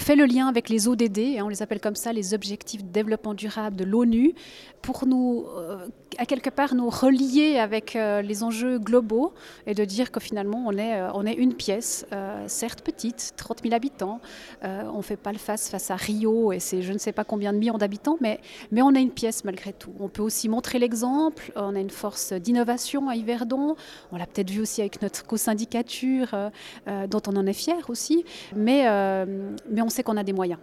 fait le lien avec les ODD, on les appelle comme ça, les objectifs de développement durable de l'ONU, pour nous, euh, à quelque part, nous relier avec euh, les enjeux globaux et de dire que finalement, on est, on est une pièce, certes petite, 30 000 habitants. on ne fait pas le face face à Rio et c'est je ne sais pas combien de millions d'habitants, mais, mais on est une pièce malgré tout. On peut aussi montrer l'exemple. On a une force d'innovation à Yverdon. On l'a peut-être vu aussi avec notre co-syndicature, dont on en est fier aussi. Mais, mais on sait qu'on a des moyens.